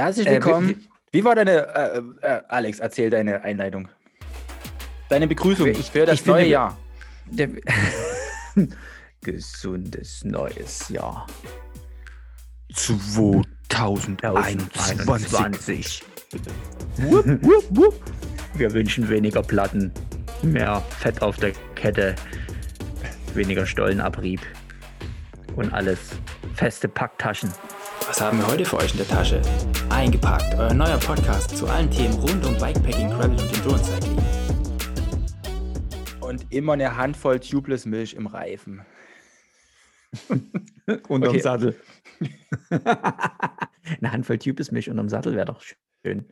Herzlich willkommen. Äh, wie, wie, war deine, äh, äh, Alex, erzähl deine Einleitung. Deine Begrüßung ich, für das neue finde, Jahr. Der, gesundes neues Jahr. 2021. Wir wünschen weniger Platten, mehr Fett auf der Kette, weniger Stollenabrieb und alles feste Packtaschen. Was haben wir heute für euch in der Tasche? Eingepackt, euer neuer Podcast zu allen Themen rund um Bikepacking, Gravel und Enduro-Cycling. Und immer eine Handvoll Tubeless Milch im Reifen. unterm. Sattel. eine Handvoll Tubeless Milch unterm Sattel wäre doch schön.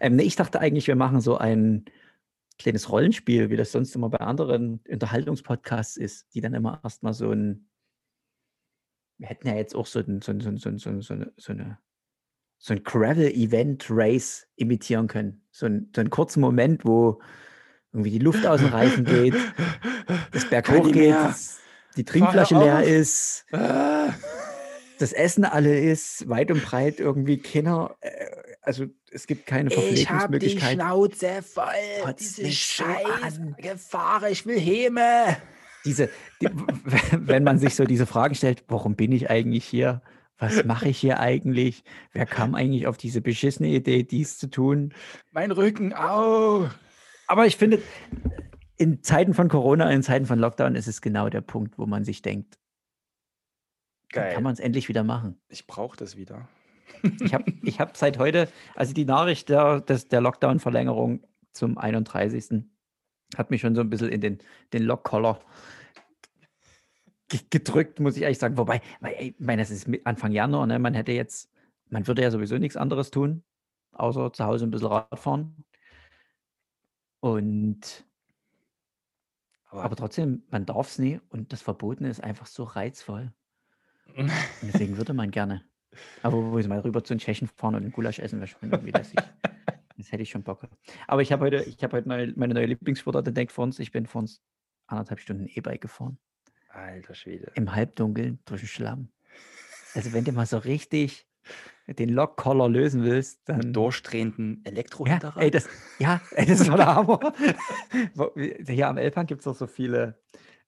Ähm, nee, ich dachte eigentlich, wir machen so ein kleines Rollenspiel, wie das sonst immer bei anderen Unterhaltungspodcasts ist, die dann immer erstmal so ein wir hätten ja jetzt auch so, ein, so, ein, so, ein, so, so, eine, so ein Gravel-Event-Race imitieren können. So, ein, so einen kurzen Moment, wo irgendwie die Luft aus den Reifen geht, das Berg hochgeht, die Trinkflasche leer ist, ah. das Essen alle ist, weit und breit irgendwie keiner, äh, also es gibt keine Verpflegungsmöglichkeit. Ich habe die Schnauze voll, diese scheiß Gefahr, ich will Häme diese, die, wenn man sich so diese Fragen stellt, warum bin ich eigentlich hier? Was mache ich hier eigentlich? Wer kam eigentlich auf diese beschissene Idee, dies zu tun? Mein Rücken, au! Aber ich finde, in Zeiten von Corona, in Zeiten von Lockdown ist es genau der Punkt, wo man sich denkt, Geil. kann man es endlich wieder machen. Ich brauche das wieder. ich habe ich hab seit heute, also die Nachricht der, des, der Lockdown-Verlängerung zum 31. hat mich schon so ein bisschen in den, den Lock-Collar gedrückt, muss ich ehrlich sagen. Wobei, ich meine, es ist Anfang Januar, ne? man hätte jetzt, man würde ja sowieso nichts anderes tun, außer zu Hause ein bisschen Radfahren. Und aber, aber trotzdem, man darf es nie und das Verbotene ist einfach so reizvoll. Und deswegen würde man gerne. Aber wo ich mal rüber zu den Tschechen fahren und einen Gulasch essen, wäre schon irgendwie lässig. Das hätte ich schon Bock. Aber ich habe heute, ich habe heute meine, meine neue Lieblingssportart entdeckt vor uns. Ich bin vor uns anderthalb Stunden E-Bike gefahren. Alter Schwede. Im Halbdunkeln durch den Schlamm. Also wenn du mal so richtig den Lock-Collar lösen willst, dann. Mit durchdrehenden elektro ja, ey, das, ja, ey, das war der Hammer. Hier am Elbhang gibt es auch so viele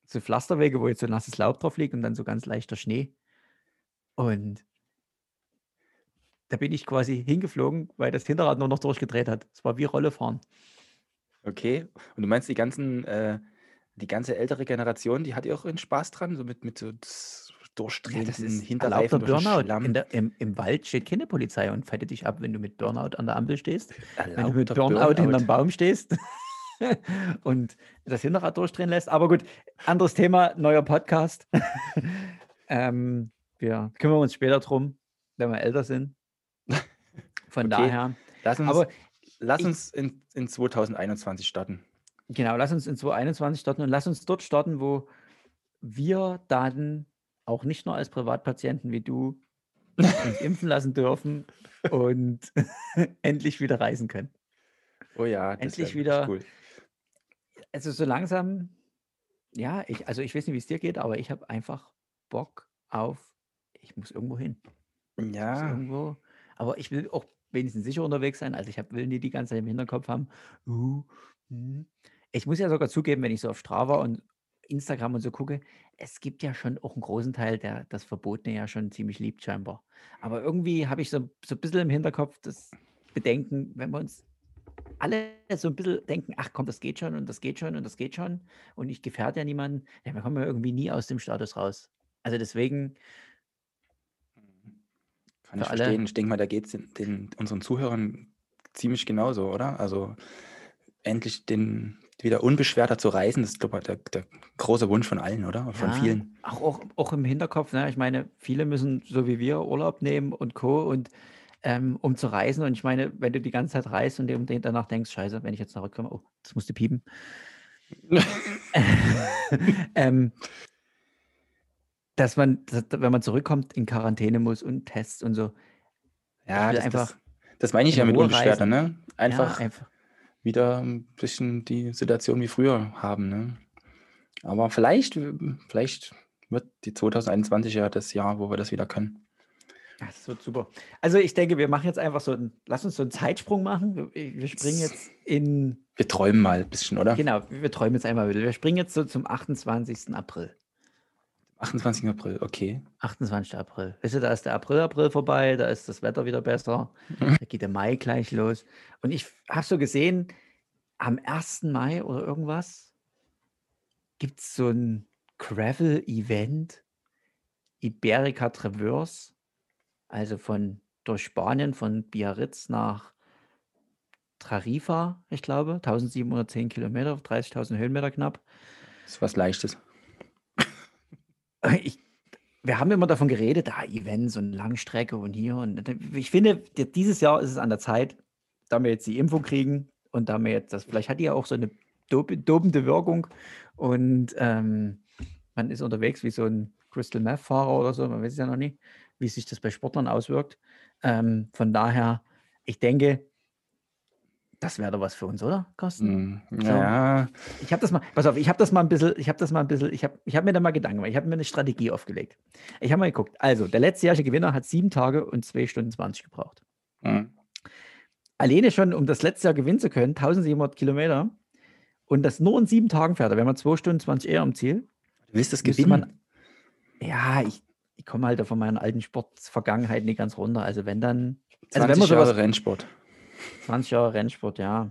so Pflasterwege, wo jetzt so nasses Laub drauf liegt und dann so ganz leichter Schnee. Und da bin ich quasi hingeflogen, weil das Hinterrad nur noch durchgedreht hat. Es war wie Rollefahren. Okay. Und du meinst, die ganzen äh, die ganze ältere Generation, die hat ja auch einen Spaß dran, so mit, mit so durchdrehenden ja, das ist Hinterreifen Burnout. Der, im, Im Wald steht keine Polizei und fettet dich ab, wenn du mit Burnout an der Ampel stehst. Erlaubter wenn du mit Burnout, Burnout. hinterm Baum stehst und das Hinterrad durchdrehen lässt. Aber gut, anderes Thema, neuer Podcast. ähm, wir kümmern uns später drum, wenn wir älter sind. Von okay. daher. Lass uns, aber lass uns in, in 2021 starten. Genau, lass uns in 2021 starten und lass uns dort starten, wo wir dann auch nicht nur als Privatpatienten wie du uns impfen lassen dürfen und endlich wieder reisen können. Oh ja, das endlich wieder. Cool. Also so langsam, ja, ich, also ich weiß nicht, wie es dir geht, aber ich habe einfach Bock auf, ich muss irgendwo hin. Ja. Irgendwo, aber ich will auch wenigstens sicher unterwegs sein. Also ich hab, will nie die ganze Zeit im Hinterkopf haben, uh, hm, ich muss ja sogar zugeben, wenn ich so auf Strava und Instagram und so gucke, es gibt ja schon auch einen großen Teil, der das Verbotene ja schon ziemlich liebt scheinbar. Aber irgendwie habe ich so, so ein bisschen im Hinterkopf das Bedenken, wenn wir uns alle so ein bisschen denken, ach komm, das geht schon und das geht schon und das geht schon und ich gefährde ja niemanden, ja, wir kommen ja irgendwie nie aus dem Status raus. Also deswegen. Kann ich verstehen. Alle, ich denke mal, da geht es den, den, unseren Zuhörern ziemlich genauso, oder? Also endlich den, wieder unbeschwerter zu reisen, das ist, glaube ich, der, der große Wunsch von allen, oder? Von Ja, vielen. auch, auch, auch im Hinterkopf, ne? Ich meine, viele müssen so wie wir Urlaub nehmen und Co. und ähm, um zu reisen. Und ich meine, wenn du die ganze Zeit reist und danach denkst, scheiße, wenn ich jetzt zurückkomme, oh, das musste piepen. ähm, dass man, dass, wenn man zurückkommt, in Quarantäne muss und Tests und so. Ja, das, einfach das, das meine ich ja mit unbeschwerter, ne? Einfach, ja, einfach wieder ein bisschen die Situation wie früher haben. Ne? Aber vielleicht, vielleicht wird die 2021 ja das Jahr, wo wir das wieder können. Das wird super. Also ich denke, wir machen jetzt einfach so ein, lass uns so einen Zeitsprung machen. Wir, wir springen jetzt in. Wir träumen mal ein bisschen, oder? Genau, wir träumen jetzt einmal wieder. Wir springen jetzt so zum 28. April. 28. April, okay. 28. April. Weißt du, da ist der April, April vorbei, da ist das Wetter wieder besser, da geht der Mai gleich los. Und ich habe so gesehen, am 1. Mai oder irgendwas gibt es so ein Gravel-Event, Iberica Traverse, also von durch Spanien, von Biarritz nach Tarifa, ich glaube, 1710 Kilometer, 30.000 Höhenmeter knapp. Das ist was Leichtes. Ich, wir haben immer davon geredet, da ah, Events und Langstrecke und hier. Und ich finde, dieses Jahr ist es an der Zeit, da wir jetzt die Impfung kriegen und da wir jetzt das, vielleicht hat die ja auch so eine dobende Wirkung und ähm, man ist unterwegs wie so ein Crystal Meth Fahrer oder so, man weiß es ja noch nicht, wie sich das bei Sportlern auswirkt. Ähm, von daher, ich denke, das wäre doch was für uns, oder, Carsten? Mm, ja. So. Ich habe das mal, pass auf, ich habe das mal ein bisschen, ich habe das mal ein bisschen, ich habe ich hab mir da mal Gedanken gemacht, ich habe mir eine Strategie aufgelegt. Ich habe mal geguckt, also der letztjährige Gewinner hat sieben Tage und zwei Stunden 20 gebraucht. Mm. Alleine schon, um das letzte Jahr gewinnen zu können, 1700 Kilometer und das nur in sieben Tagen fährt, da wären wir zwei Stunden 20 eher am Ziel. Du willst das gewinnen? Man, ja, ich, ich komme halt von meiner alten Sportvergangenheit nicht ganz runter. Also wenn dann. 20 also wenn Jahre sowas, Rennsport. 20 Jahre Rennsport, ja.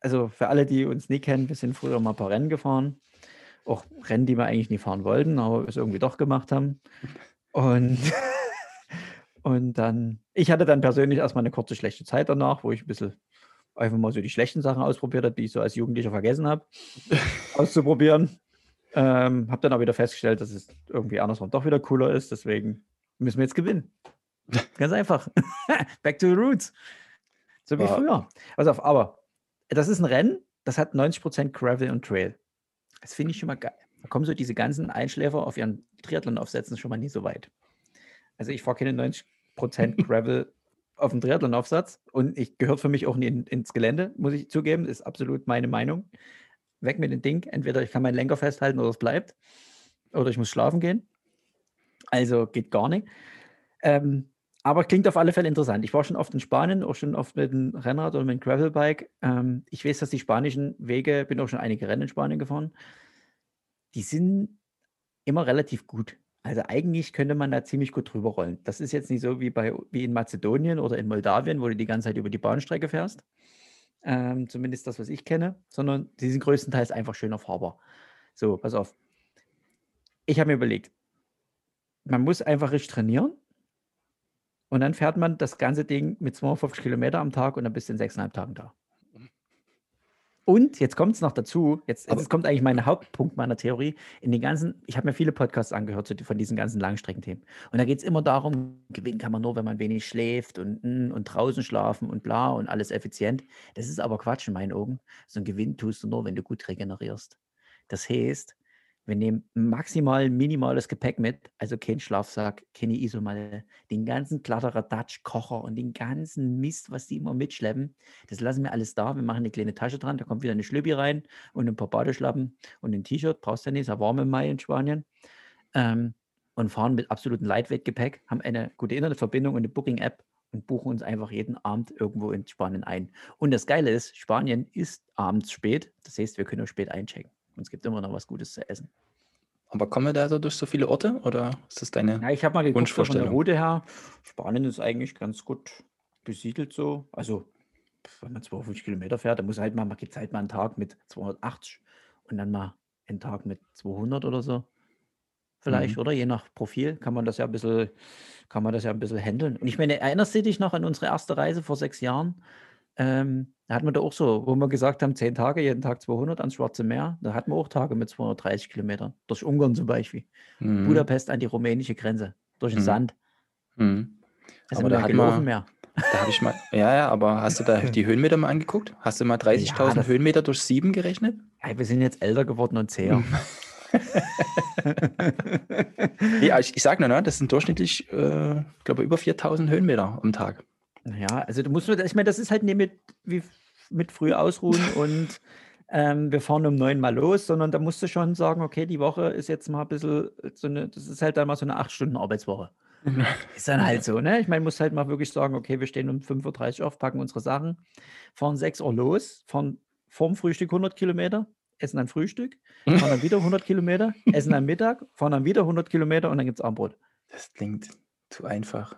Also für alle, die uns nie kennen, wir sind früher mal ein paar Rennen gefahren. Auch Rennen, die wir eigentlich nie fahren wollten, aber es irgendwie doch gemacht haben. Und, und dann, ich hatte dann persönlich erstmal eine kurze schlechte Zeit danach, wo ich ein bisschen einfach mal so die schlechten Sachen ausprobiert habe, die ich so als Jugendlicher vergessen habe, auszuprobieren. Ähm, habe dann auch wieder festgestellt, dass es irgendwie andersrum doch wieder cooler ist. Deswegen müssen wir jetzt gewinnen. Ganz einfach. Back to the roots. So wie ja. früher. Pass auf, aber das ist ein Rennen, das hat 90% Gravel und Trail. Das finde ich schon mal geil. Da kommen so diese ganzen Einschläfer auf ihren Triathlon aufsetzen schon mal nie so weit. Also ich fahre keine 90% Gravel auf dem Triathlon-Aufsatz und ich gehört für mich auch nie in, ins Gelände, muss ich zugeben, ist absolut meine Meinung. Weg mit dem Ding. Entweder ich kann meinen Lenker festhalten oder es bleibt. Oder ich muss schlafen gehen. Also geht gar nicht. Ähm, aber klingt auf alle Fälle interessant. Ich war schon oft in Spanien, auch schon oft mit dem Rennrad oder mit dem Gravelbike. Ähm, ich weiß, dass die spanischen Wege, bin auch schon einige Rennen in Spanien gefahren, die sind immer relativ gut. Also eigentlich könnte man da ziemlich gut drüber rollen. Das ist jetzt nicht so wie, bei, wie in Mazedonien oder in Moldawien, wo du die ganze Zeit über die Bahnstrecke fährst. Ähm, zumindest das, was ich kenne, sondern die sind größtenteils einfach schöner fahrbar. So, pass auf. Ich habe mir überlegt, man muss einfach richtig trainieren und dann fährt man das ganze Ding mit 250 Kilometer am Tag und dann bist du in sechseinhalb Tagen da. Und jetzt kommt es noch dazu, jetzt, jetzt kommt eigentlich mein Hauptpunkt meiner Theorie. In den ganzen, ich habe mir viele Podcasts angehört von diesen ganzen Langstreckenthemen. Und da geht es immer darum, gewinnen kann man nur, wenn man wenig schläft und, hm, und draußen schlafen und bla und alles effizient. Das ist aber Quatsch in meinen Augen. So ein Gewinn tust du nur, wenn du gut regenerierst. Das heißt, wir nehmen maximal minimales Gepäck mit, also kein Schlafsack, keine Isomatte, den ganzen Kladderadatsch, Kocher und den ganzen Mist, was die immer mitschleppen. Das lassen wir alles da. Wir machen eine kleine Tasche dran, da kommt wieder eine Schlüppi rein und ein paar Badeschlappen und ein T-Shirt. Brauchst du ja nicht, ist ja warm im Mai in Spanien. Ähm, und fahren mit absolutem Lightweight-Gepäck, haben eine gute Internetverbindung und eine Booking-App und buchen uns einfach jeden Abend irgendwo in Spanien ein. Und das Geile ist, Spanien ist abends spät. Das heißt, wir können auch spät einchecken. Und es gibt immer noch was Gutes zu essen. Aber kommen wir da so durch so viele Orte oder ist das deine Ja, ich habe mal geguckt von der Route her. Spanien ist eigentlich ganz gut besiedelt so. Also, wenn man 250 Kilometer fährt, dann muss halt mal, man gibt halt mal einen Tag mit 280 und dann mal einen Tag mit 200 oder so. Vielleicht, mhm. oder? Je nach Profil kann man das ja ein bisschen, kann man das ja ein bisschen handeln. Und ich meine, erinnerst du dich noch an unsere erste Reise vor sechs Jahren? Ähm, da hatten wir da auch so, wo wir gesagt haben, zehn Tage, jeden Tag 200 ans Schwarze Meer. Da hatten wir auch Tage mit 230 Kilometern. Durch Ungarn zum Beispiel. Mhm. Budapest an die rumänische Grenze. Durch den mhm. Sand. Mhm. aber da hat man, mehr. Da habe ich mal, ja, ja, aber hast du da die Höhenmeter mal angeguckt? Hast du mal 30.000 ja, Höhenmeter durch sieben gerechnet? Ja, wir sind jetzt älter geworden und zäher. ja, ich, ich sage nur, ne, das sind durchschnittlich, äh, glaube über 4000 Höhenmeter am Tag. Ja, also du musst, ich meine, das ist halt nicht mit, wie, mit früh ausruhen und ähm, wir fahren um neun mal los, sondern da musst du schon sagen, okay, die Woche ist jetzt mal ein bisschen so eine, das ist halt dann mal so eine acht Stunden Arbeitswoche. Ist dann halt so, ne? Ich meine, muss halt mal wirklich sagen, okay, wir stehen um 5.30 Uhr auf, packen unsere Sachen, fahren 6 Uhr los, fahren vorm Frühstück 100 Kilometer, essen dann Frühstück, fahren dann wieder 100 Kilometer, essen dann Mittag, fahren dann wieder 100 Kilometer und dann gibt es Abendbrot. Das klingt zu einfach.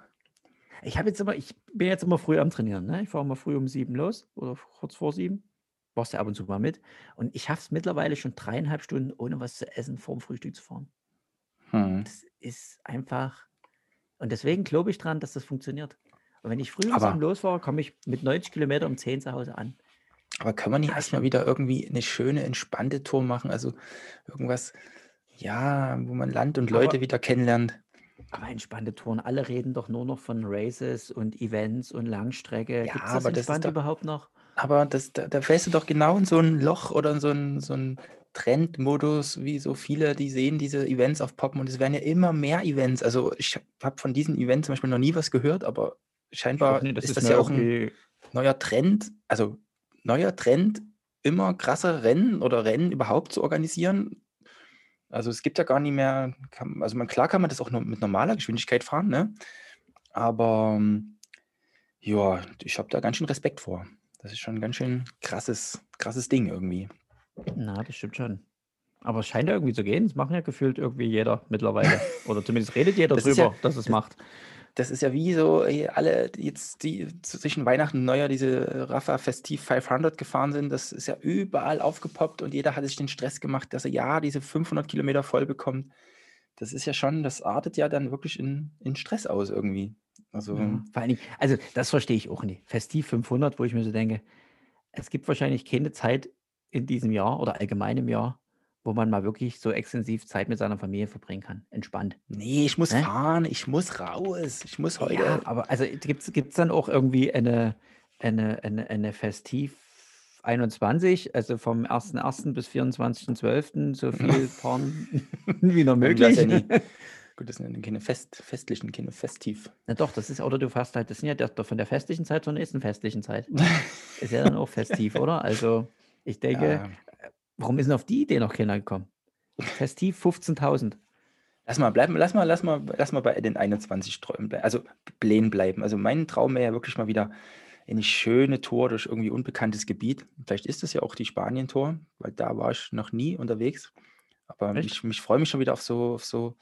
Ich habe jetzt immer, ich bin jetzt immer früh am Trainieren, ne? Ich fahre immer früh um sieben los oder kurz vor sieben. Warst ja ab und zu mal mit. Und ich habe es mittlerweile schon dreieinhalb Stunden, ohne was zu essen, vorm Frühstück zu fahren. Hm. Das ist einfach. Und deswegen glaube ich dran, dass das funktioniert. Und wenn ich früh um sieben losfahre, komme ich mit 90 Kilometer um 10 zu Hause an. Aber können wir nicht erstmal wieder irgendwie eine schöne, entspannte Tour machen? Also irgendwas, ja, wo man Land und Leute Aber- wieder kennenlernt. Aber entspannte Touren, alle reden doch nur noch von Races und Events und Langstrecke. Ja, Gibt es das aber das ist entspannt doch- überhaupt noch? Aber das, da, da fällst du doch genau in so ein Loch oder in so ein, so ein Trendmodus, wie so viele, die sehen diese Events auf Poppen und es werden ja immer mehr Events. Also ich habe von diesen Events zum Beispiel noch nie was gehört, aber scheinbar Nee, ist, das ja auch ein neuer Trend, also neuer Trend, immer krasse Rennen oder Rennen überhaupt zu organisieren. Also es gibt ja gar nicht mehr, kann, also man, klar kann man das auch nur mit normaler Geschwindigkeit fahren, ne? Aber ähm, ja, ich habe da ganz schön Respekt vor. Das ist schon ein ganz schön krasses, krasses Ding irgendwie. Na, das stimmt schon. Aber es scheint ja irgendwie zu gehen. Das machen ja gefühlt irgendwie jeder mittlerweile. Oder zumindest redet jeder Das drüber, ja- dass es das- macht. Das ist ja wie so, alle, jetzt die zwischen Weihnachten und Neujahr diese Rafa Festiv 500 gefahren sind, das ist ja überall aufgepoppt und jeder hat sich den Stress gemacht, dass er ja diese 500 Kilometer voll bekommt. Das ist ja schon, das artet ja dann wirklich in, in Stress aus irgendwie. Also, Ja, vor allen Dingen, also das verstehe ich auch nicht. Festiv 500, wo ich mir so denke, es gibt wahrscheinlich keine Zeit in diesem Jahr oder allgemein im Jahr, wo man mal wirklich so extensiv Zeit mit seiner Familie verbringen kann. Entspannt. nee, ich muss Hä? fahren, ich muss raus, ich muss heute. Ja, aber also gibt es dann auch irgendwie eine, eine, eine, eine Festiv 21, also vom 1.1. bis 24.12. so viel fahren wie noch möglich? ja. Gut, das sind ja keine Fest, festlichen, keine Festiv. Na doch, das ist, oder du fährst halt, das sind ja der, von der festlichen Zeit zur nächsten festlichen Zeit. Ist ja dann auch festiv, oder? Also ich denke, Ja. Warum ist denn auf die Idee noch keiner gekommen? Festiv 15.000. Lass mal bleiben, lass mal, lass mal, lass mal bei den 21 Träumen bleiben, also Plänen bleiben. Also mein Traum wäre ja wirklich mal wieder eine schöne Tour durch irgendwie unbekanntes Gebiet. Vielleicht ist es ja auch die Spanien-Tour, weil da war ich noch nie unterwegs. Aber Echt? ich, ich freue mich schon wieder auf so, auf so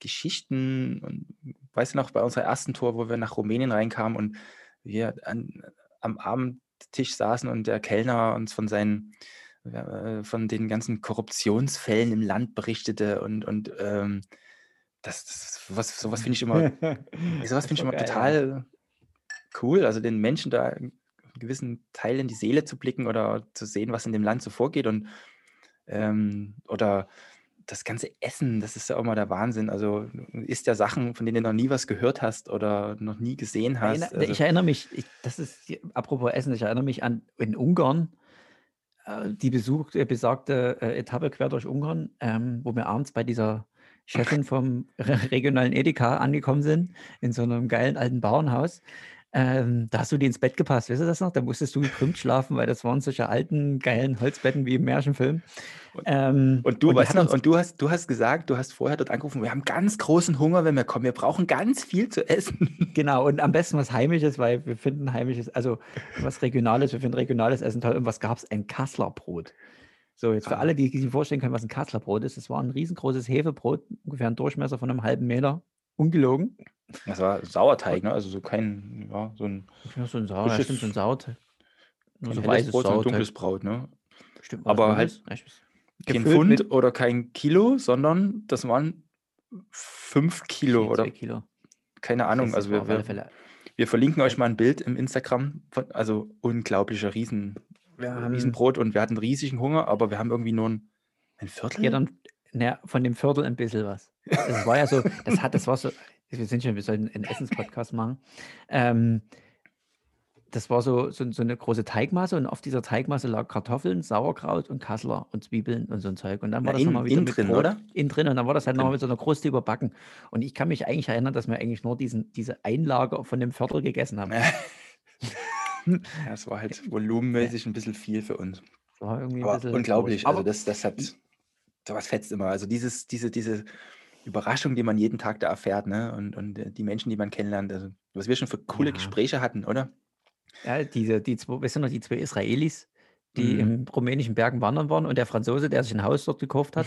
Geschichten. Und weißt du noch, bei unserer ersten Tour, wo wir nach Rumänien reinkamen und wir an, am Abendtisch saßen und der Kellner uns von seinen von den ganzen Korruptionsfällen im Land berichtete und, und ähm, das, das was, sowas finde ich immer, sowas finde ich immer total cool. Also den Menschen da einen gewissen Teil in die Seele zu blicken oder zu sehen, was in dem Land so vorgeht und ähm, oder das ganze Essen, das ist ja auch mal der Wahnsinn. Also du isst ja Sachen, von denen du noch nie was gehört hast oder noch nie gesehen hast. Erinner, Also, ich erinnere mich, ich, das ist, apropos Essen, ich erinnere mich an in Ungarn, äh, die besucht, äh, besagte äh, Etappe quer durch Ungarn, ähm, wo wir abends bei dieser Chefin vom re- regionalen Edeka angekommen sind, in so einem geilen alten Bauernhaus. Ähm, da hast du die ins Bett gepasst, weißt du das noch? Da musstest du gekrümmt schlafen, weil das waren solche alten, geilen Holzbetten wie im Märchenfilm. Und- Ähm, Und du, die weißt noch, und du hast, du hast gesagt, du hast vorher dort angerufen, wir haben ganz großen Hunger, wenn wir kommen. Wir brauchen ganz viel zu essen. Genau, und am besten was Heimisches, weil wir finden Heimisches, also was Regionales, wir finden regionales Essen toll. Und was gab es? Ein Kassler Brot. So, jetzt für Ah. alle, die sich vorstellen können, was ein Kassler Brot ist, es war ein riesengroßes Hefebrot, ungefähr ein Durchmesser von einem halben Meter, ungelogen. Das war Sauerteig, ne? Also so kein, ja, so ein Ja, so ein Sauer, ja, Frisches- stimmt, so ein Sauerteig. Nur so helles weißes Brot, Sauerteig. dunkles Braut, ne? Stimmt, aber halt? Ja. Kein Pfund oder kein Kilo, sondern das waren fünf Kilo oder Kilo. keine Ahnung. Also wir, wir, wir verlinken euch mal ein Bild im Instagram, von, also unglaublicher Riesen, haben- Riesenbrot und wir hatten riesigen Hunger, aber wir haben irgendwie nur ein, ein Viertel. Ja, dann na, von dem Viertel ein bisschen was. Das war ja so, das hat, das war so, wir sind schon, wir sollten einen Essenspodcast machen. Ähm, das war so, so, so eine große Teigmasse und auf dieser Teigmasse lag Kartoffeln, Sauerkraut und Kassler und Zwiebeln und so ein Zeug. Und dann war Na, das nochmal wieder innen mit drin, Brot oder? innen drin und dann war das halt nochmal mit so einer Kruste überbacken. Und ich kann mich eigentlich erinnern, dass wir eigentlich nur diesen, diese Einlage von dem Viertel gegessen haben. Ja, es war halt volumenmäßig ein bisschen viel für uns. Das war irgendwie ein Aber unglaublich. groß. Also das, das hat, sowas fetzt immer. Also dieses, diese, diese Überraschungen, die man jeden Tag da erfährt, ne? Und, und äh, die Menschen, die man kennenlernt. Also, was wir schon für coole Ja. Gespräche hatten, oder? Ja, diese, die zwei, weißt du noch, die zwei Israelis, die Mhm. im rumänischen Bergen wandern waren und der Franzose, der sich ein Haus dort gekauft hat.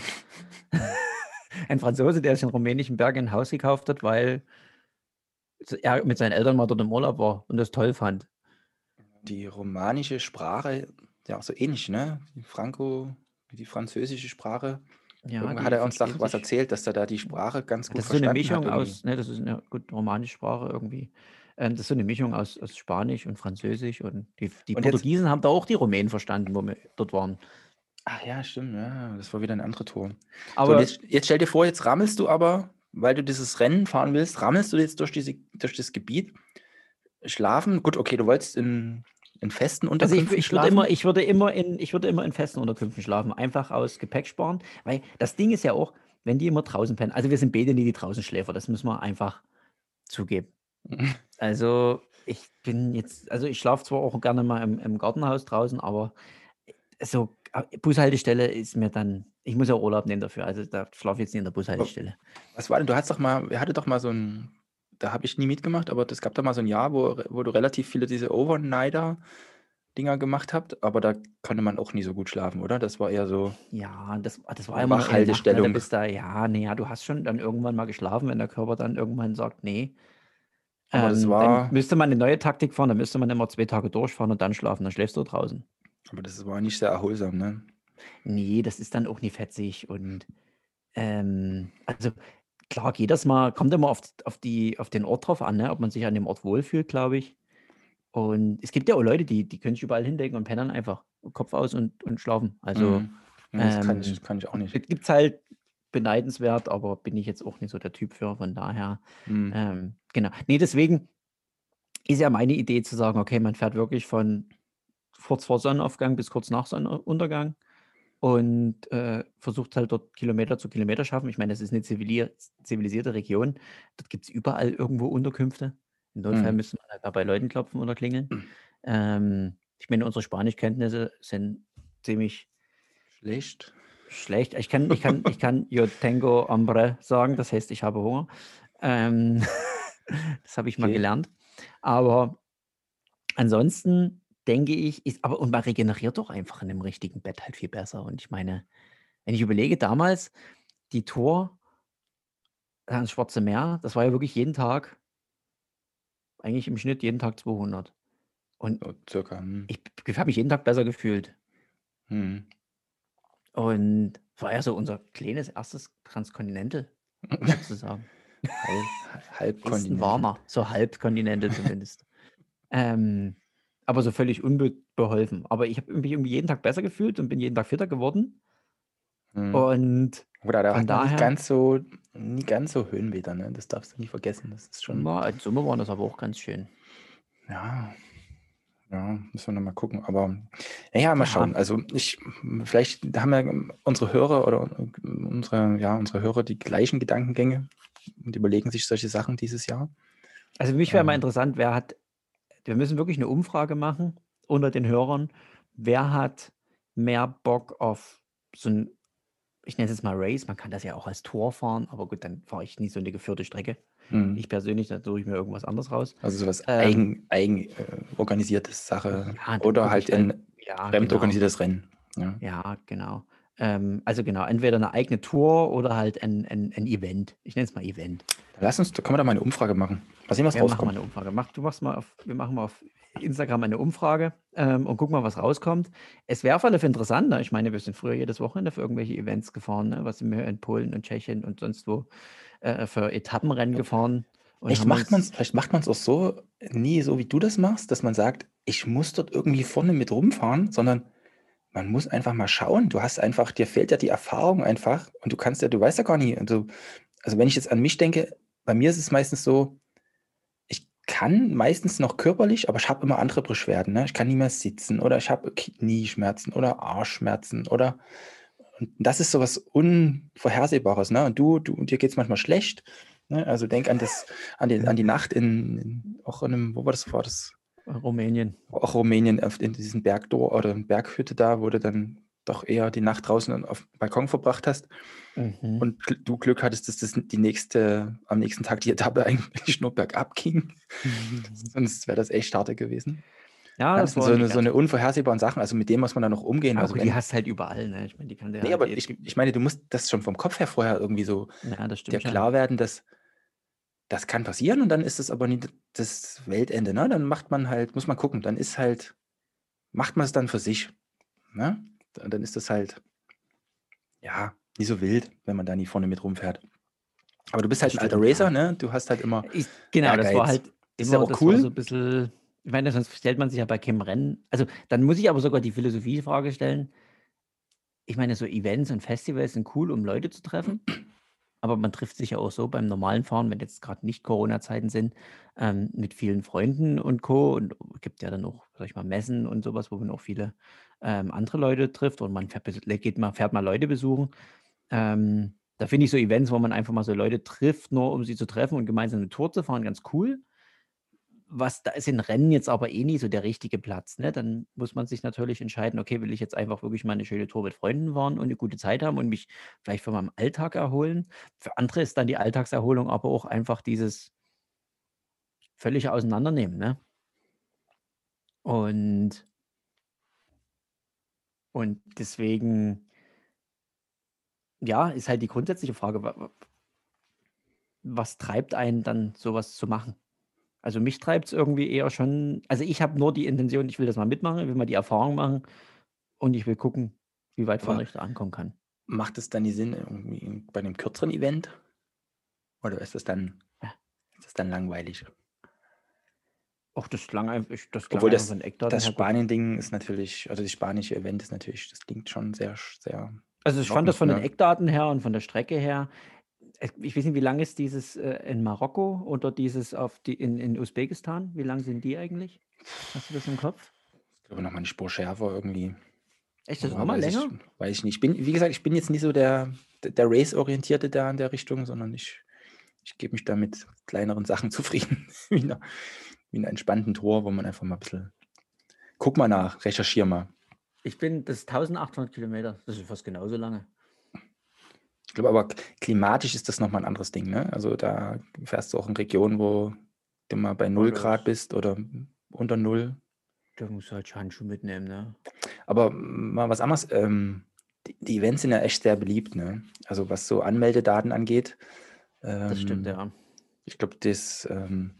ein Franzose, der sich in rumänischen Bergen ein Haus gekauft hat, weil er mit seinen Eltern mal dort im Urlaub war und das toll fand. Die romanische Sprache, ja auch so ähnlich, ne? Die Franco, die französische Sprache. Ja, Irgendwann hat er uns doch was erzählt, dass er da die Sprache ganz gut Das ist so eine verstanden Mischung hat. aus, ne, das ist eine gut romanische Sprache irgendwie. Ähm, das ist so eine Mischung aus, aus Spanisch und Französisch und die, die Und jetzt- Portugiesen haben da auch die Rumänen verstanden, wo wir dort waren. Ach ja, stimmt, ja, das war wieder ein anderer. So, Aber und jetzt, jetzt stell dir vor, jetzt rammelst du aber, weil du dieses Rennen fahren willst, rammelst du jetzt durch, diese, durch das Gebiet, schlafen. Gut, okay, du wolltest in, in festen Also Unterkünften ich, ich, würde schlafen. immer, ich, würde immer in, ich würde immer in festen Unterkünften schlafen, einfach aus Gepäck sparen. Weil das Ding ist ja auch, wenn die immer draußen pennen, also wir sind beide nie die draußen Schläfer, das müssen wir einfach zugeben. Also ich bin jetzt, also ich schlafe zwar auch gerne mal im, im Gartenhaus draußen, aber so äh, Bushaltestelle ist mir dann, ich muss ja Urlaub nehmen dafür, also da schlafe ich jetzt nicht in der Bushaltestelle. Was war denn, du hattest doch mal, wir hatten doch mal so ein, da habe ich nie mitgemacht, aber es gab doch mal so ein Jahr, wo, wo du relativ viele diese Overnighter-Dinger gemacht habt, aber da konnte man auch nie so gut schlafen, oder? Das war eher so, Ja, das, das war nur eine Nacht, ne, da bist da, ja, du hast schon dann irgendwann mal geschlafen, wenn der Körper dann irgendwann sagt, nee. Aber das Ähm, war- Dann müsste man eine neue Taktik fahren, dann müsste man immer zwei Tage durchfahren und dann schlafen, dann schläfst du draußen. aber das war nicht sehr erholsam, ne? Nee, das ist dann auch nie fetzig und ähm, also klar geht das mal, kommt immer auf, auf, die, auf den Ort drauf an, ne? ob man sich an dem Ort wohlfühlt, glaube ich. Und es gibt ja auch Leute, die, die können sich überall hinlegen und pennen einfach Kopf aus und, und schlafen. Also Mhm. Das kann, ähm, ich, kann ich auch nicht. gibt es halt beneidenswert, aber bin ich jetzt auch nicht so der Typ für, von daher. Mhm. Ähm, genau. Nee, deswegen ist ja meine Idee zu sagen, okay, man fährt wirklich von kurz vor Sonnenaufgang bis kurz nach Sonnenuntergang und äh, versucht halt dort Kilometer zu Kilometer schaffen. Ich meine, das ist eine zivilisierte Region. Dort gibt es überall irgendwo Unterkünfte. Im Notfall Mhm. müsste man halt mal bei Leuten klopfen oder klingeln. Ähm, ich meine, unsere Spanischkenntnisse sind ziemlich Schlecht. schlecht. Ich kann, ich kann, ich kann Yo tengo hambre sagen, das heißt, ich habe Hunger. Ähm, das habe ich mal Okay. gelernt. Aber ansonsten denke ich, ist, aber und man regeneriert doch einfach in dem richtigen Bett halt viel besser. Und ich meine, wenn ich überlege, damals die Tour ans Schwarze Meer, das war ja wirklich jeden Tag, eigentlich im Schnitt jeden Tag 200. Und So, circa. hm. ich, ich habe mich jeden Tag besser gefühlt. Hm. Und es war ja so unser kleines erstes Transkontinental, sozusagen. Halb, ist Halbkontinent. ein warmer, so Halbkontinente zumindest. ähm, aber so völlig unbeholfen. Aber ich habe mich irgendwie jeden Tag besser gefühlt und bin jeden Tag fitter geworden. Hm. Und Oder da von man nicht daher- ganz so, nie ganz so Höhenmeter, ne? Das darfst du nie vergessen. Das ist schon. na, in Summe war das aber auch ganz schön. Ja, ja, müssen wir nochmal gucken. Aber naja, mal Ja. schauen. Also ich, vielleicht haben ja unsere Hörer oder unsere, ja, unsere Hörer die gleichen Gedankengänge und überlegen sich solche Sachen dieses Jahr. Also für mich wäre mal Ähm. interessant, wer hat, wir müssen wirklich eine Umfrage machen unter den Hörern, wer hat mehr Bock auf so ein, ich nenne es jetzt mal Race, man kann das ja auch als Tor fahren, aber gut, dann fahre ich nicht so eine geführte Strecke. Hm. Ich persönlich, da suche ich mir irgendwas anderes raus. Also sowas Ähm. eigen, eigen äh, organisiertes Sache Ja, oder halt ein Ja, fremd genau. organisiertes Rennen. Ja. Ja, genau. Ähm, also genau, entweder eine eigene Tour oder halt ein, ein, ein Event. Ich nenne es mal Event. Lass uns, da können wir da mal eine Umfrage machen. Mal sehen, was Wir machen mal rauskommt. eine Umfrage. Mach, du machst mal auf, wir machen mal auf Instagram eine Umfrage ähm, und gucken mal, was rauskommt. Es wäre auf alle Fälle interessant. Ne? Ich meine, wir sind früher jedes Wochenende für irgendwelche Events gefahren. Ne? Was sind wir in Polen und Tschechien und sonst wo äh, für Etappenrennen gefahren. Vielleicht macht man es vielleicht macht man's auch so, nie so wie du das machst, dass man sagt, ich muss dort irgendwie vorne mit rumfahren, sondern man muss einfach mal schauen. Du hast einfach, dir fehlt ja die Erfahrung einfach und du kannst ja, du weißt ja gar nicht. Also, also wenn ich jetzt an mich denke, bei mir ist es meistens so, ich kann meistens noch körperlich, aber ich habe immer andere Beschwerden. Ne? Ich kann nie mehr sitzen oder ich habe Knieschmerzen oder Arschschmerzen oder und das ist sowas Unvorhersehbares. Ne? Und du, du, dir geht es manchmal schlecht. Ne? Also denk an das, an, den, an die Nacht in, in auch in einem, wo war das, war das? Rumänien. Auch Rumänien, in diesem Bergdor oder Berghütte da, wo du dann doch eher die Nacht draußen auf dem Balkon verbracht hast Mhm. und du Glück hattest, dass das die nächste, am nächsten Tag die Etappe eigentlich nur bergab ging. Sonst wäre das echt schade gewesen. Ja, das das sind so eine, so eine unvorhersehbaren Sachen, also mit dem muss man dann noch umgehen. Ja, Also die wenn, hast halt überall, ne? Ich meine, die kann der nee, halt aber je- ich, ich meine, du musst das schon vom Kopf her vorher irgendwie so ja, dir klar werden, dass das kann passieren und dann ist es aber nicht das Weltende. Ne? Dann macht man halt, muss man gucken, dann ist halt, macht man es dann für sich. Ne? Und dann ist das halt, ja, nicht so wild, wenn man da nie vorne mit rumfährt. Aber du bist halt Das ein alter. Racer, ne? Du hast halt immer, Ich, genau, das war Ehrgeiz. halt Das ist immer, ja auch das cool. so ein bisschen, ich meine, sonst stellt man sich ja bei keinem Rennen. Also dann muss ich aber sogar die Philosophiefrage stellen. Ich meine, so Events und Festivals sind cool, um Leute zu treffen. Aber man trifft sich ja auch so beim normalen Fahren, wenn jetzt gerade nicht Corona-Zeiten sind, ähm, mit vielen Freunden und Co. Und gibt ja dann auch, sag ich mal, Messen und sowas, wo man auch viele ähm, andere Leute trifft und man fährt, geht mal, fährt mal Leute besuchen. Ähm, da finde ich so Events, wo man einfach mal so Leute trifft, nur um sie zu treffen und gemeinsam eine Tour zu fahren, ganz cool. Was da ist in Rennen jetzt aber eh nie so der richtige Platz. Ne? Dann muss man sich natürlich entscheiden, okay, will ich jetzt einfach wirklich mal eine schöne Tour mit Freunden fahren und eine gute Zeit haben und mich vielleicht von meinem Alltag erholen. Für andere ist dann die Alltagserholung aber auch einfach dieses völlige Auseinandernehmen. Ne? Und, und deswegen, ja, ist halt die grundsätzliche Frage, wa- wa- was treibt einen dann, sowas zu machen? Also mich treibt es irgendwie eher schon, also ich habe nur die Intention, ich will das mal mitmachen, ich will mal die Erfahrung machen und ich will gucken, wie weit vorne ich da ankommen kann. macht es dann die Sinn irgendwie bei einem kürzeren Event? Oder ist das dann, Ja. ist das dann langweilig? Ach, das klang einfach, das klang Obwohl das, Eckdaten das. Spanien-Ding ist natürlich, also das spanische Event ist natürlich, das klingt schon sehr, sehr. Also ich fand das von den ne? Eckdaten her und von der Strecke her. Ich weiß nicht, wie lang ist dieses äh, in Marokko oder dieses auf die in, in Usbekistan? Wie lang sind die eigentlich? Hast du das im Kopf? Ich glaube nochmal eine Spur schärfer irgendwie. Echt, das ist nochmal länger? Ich, weiß ich nicht. Ich bin, wie gesagt, ich bin jetzt nicht so der, der, Race-Orientierte da in der Richtung, sondern ich, ich gebe mich da mit kleineren Sachen zufrieden. wie, einer, wie einer entspannten Tour, wo man einfach mal ein bisschen. Guck mal nach, recherchier mal. Ich bin, das ist 1800 Kilometer. Das ist fast genauso lange. Glaube aber, klimatisch ist das nochmal ein anderes Ding. Ne? Also da fährst du auch in Regionen, wo du mal bei 0 das- Grad bist oder unter 0. Da musst du halt Handschuhe mitnehmen, ne? Aber mal was anderes. Ähm, die, die Events sind ja echt sehr beliebt. Ne? Also was so Anmeldedaten angeht. Das stimmt, ähm, ja. Ich glaube, das, ähm,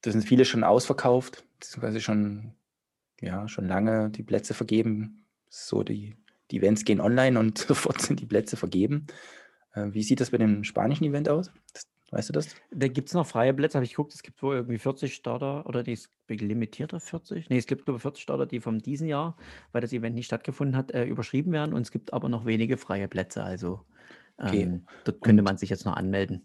das sind viele schon ausverkauft, beziehungsweise schon, ja, schon lange die Plätze vergeben. So, die, die Events gehen online und sofort sind die Plätze vergeben. Äh, wie sieht das bei dem spanischen Event aus? Weißt du das? Da gibt es noch freie Plätze, habe ich geguckt, es gibt wohl irgendwie 40 Starter oder nee, es gibt limitiert auf 40. Nee, es gibt glaube ich 40 Starter, die vom diesen Jahr, weil das Event nicht stattgefunden hat, äh, überschrieben werden und es gibt aber noch wenige freie Plätze. Also Okay. ähm, dort könnte Und- man sich jetzt noch anmelden.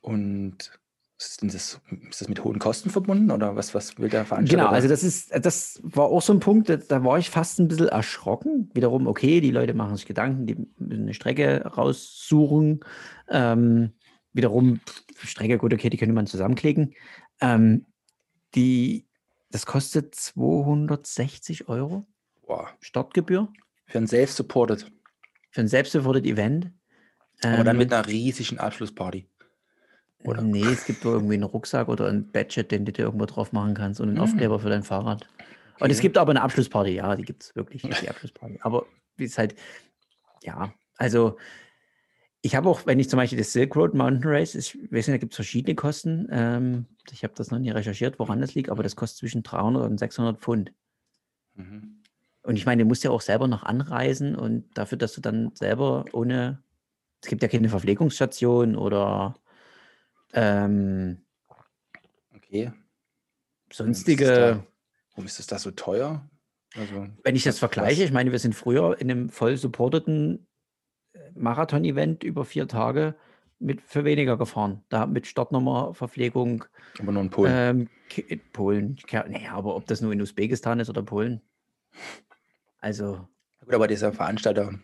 Und ist das, ist das mit hohen Kosten verbunden oder was, was will der Veranstalter? Genau, also das ist, das war auch so ein Punkt, da, war ich fast ein bisschen erschrocken. Wiederum, okay, die Leute machen sich Gedanken, die müssen eine Strecke raussuchen. Ähm, wiederum, Strecke, gut, okay, die könnte man zusammenklicken. Ähm, die, das kostet 260 Euro Boah, Startgebühr für ein Self-Supported. für ein selbstsupported Event. Aber dann Ähm, mit einer riesigen Abschlussparty. Oder? Nee, es gibt wohl irgendwie einen Rucksack oder ein Badget, den du dir irgendwo drauf machen kannst und einen Mhm. Aufkleber für dein Fahrrad. Und es Okay. gibt aber eine Abschlussparty, ja, die gibt es wirklich, die Abschlussparty. Aber wie es halt, ja, also ich habe auch, wenn ich zum Beispiel das Silk Road Mountain Race, ich weiß nicht, da gibt es verschiedene Kosten. Ähm, ich habe das noch nie recherchiert, woran das liegt, aber das kostet zwischen 300 und 600 Pfund. Mhm. Und ich meine, du musst ja auch selber noch anreisen und dafür, dass du dann selber ohne, es gibt ja keine Verpflegungsstation oder ähm, Okay. Sonstige. das Warum ist das da so teuer? Also, Wenn ich das vergleiche, was- ich meine, wir sind früher in einem voll supporteten äh, Marathon-Event über vier Tage mit für weniger gefahren. Da mit Startnummer, Verpflegung, Aber nur in Polen. ähm, in Polen. Naja, aber ob das nur in Usbekistan ist oder Polen. Also, Gut, aber dieser Veranstalter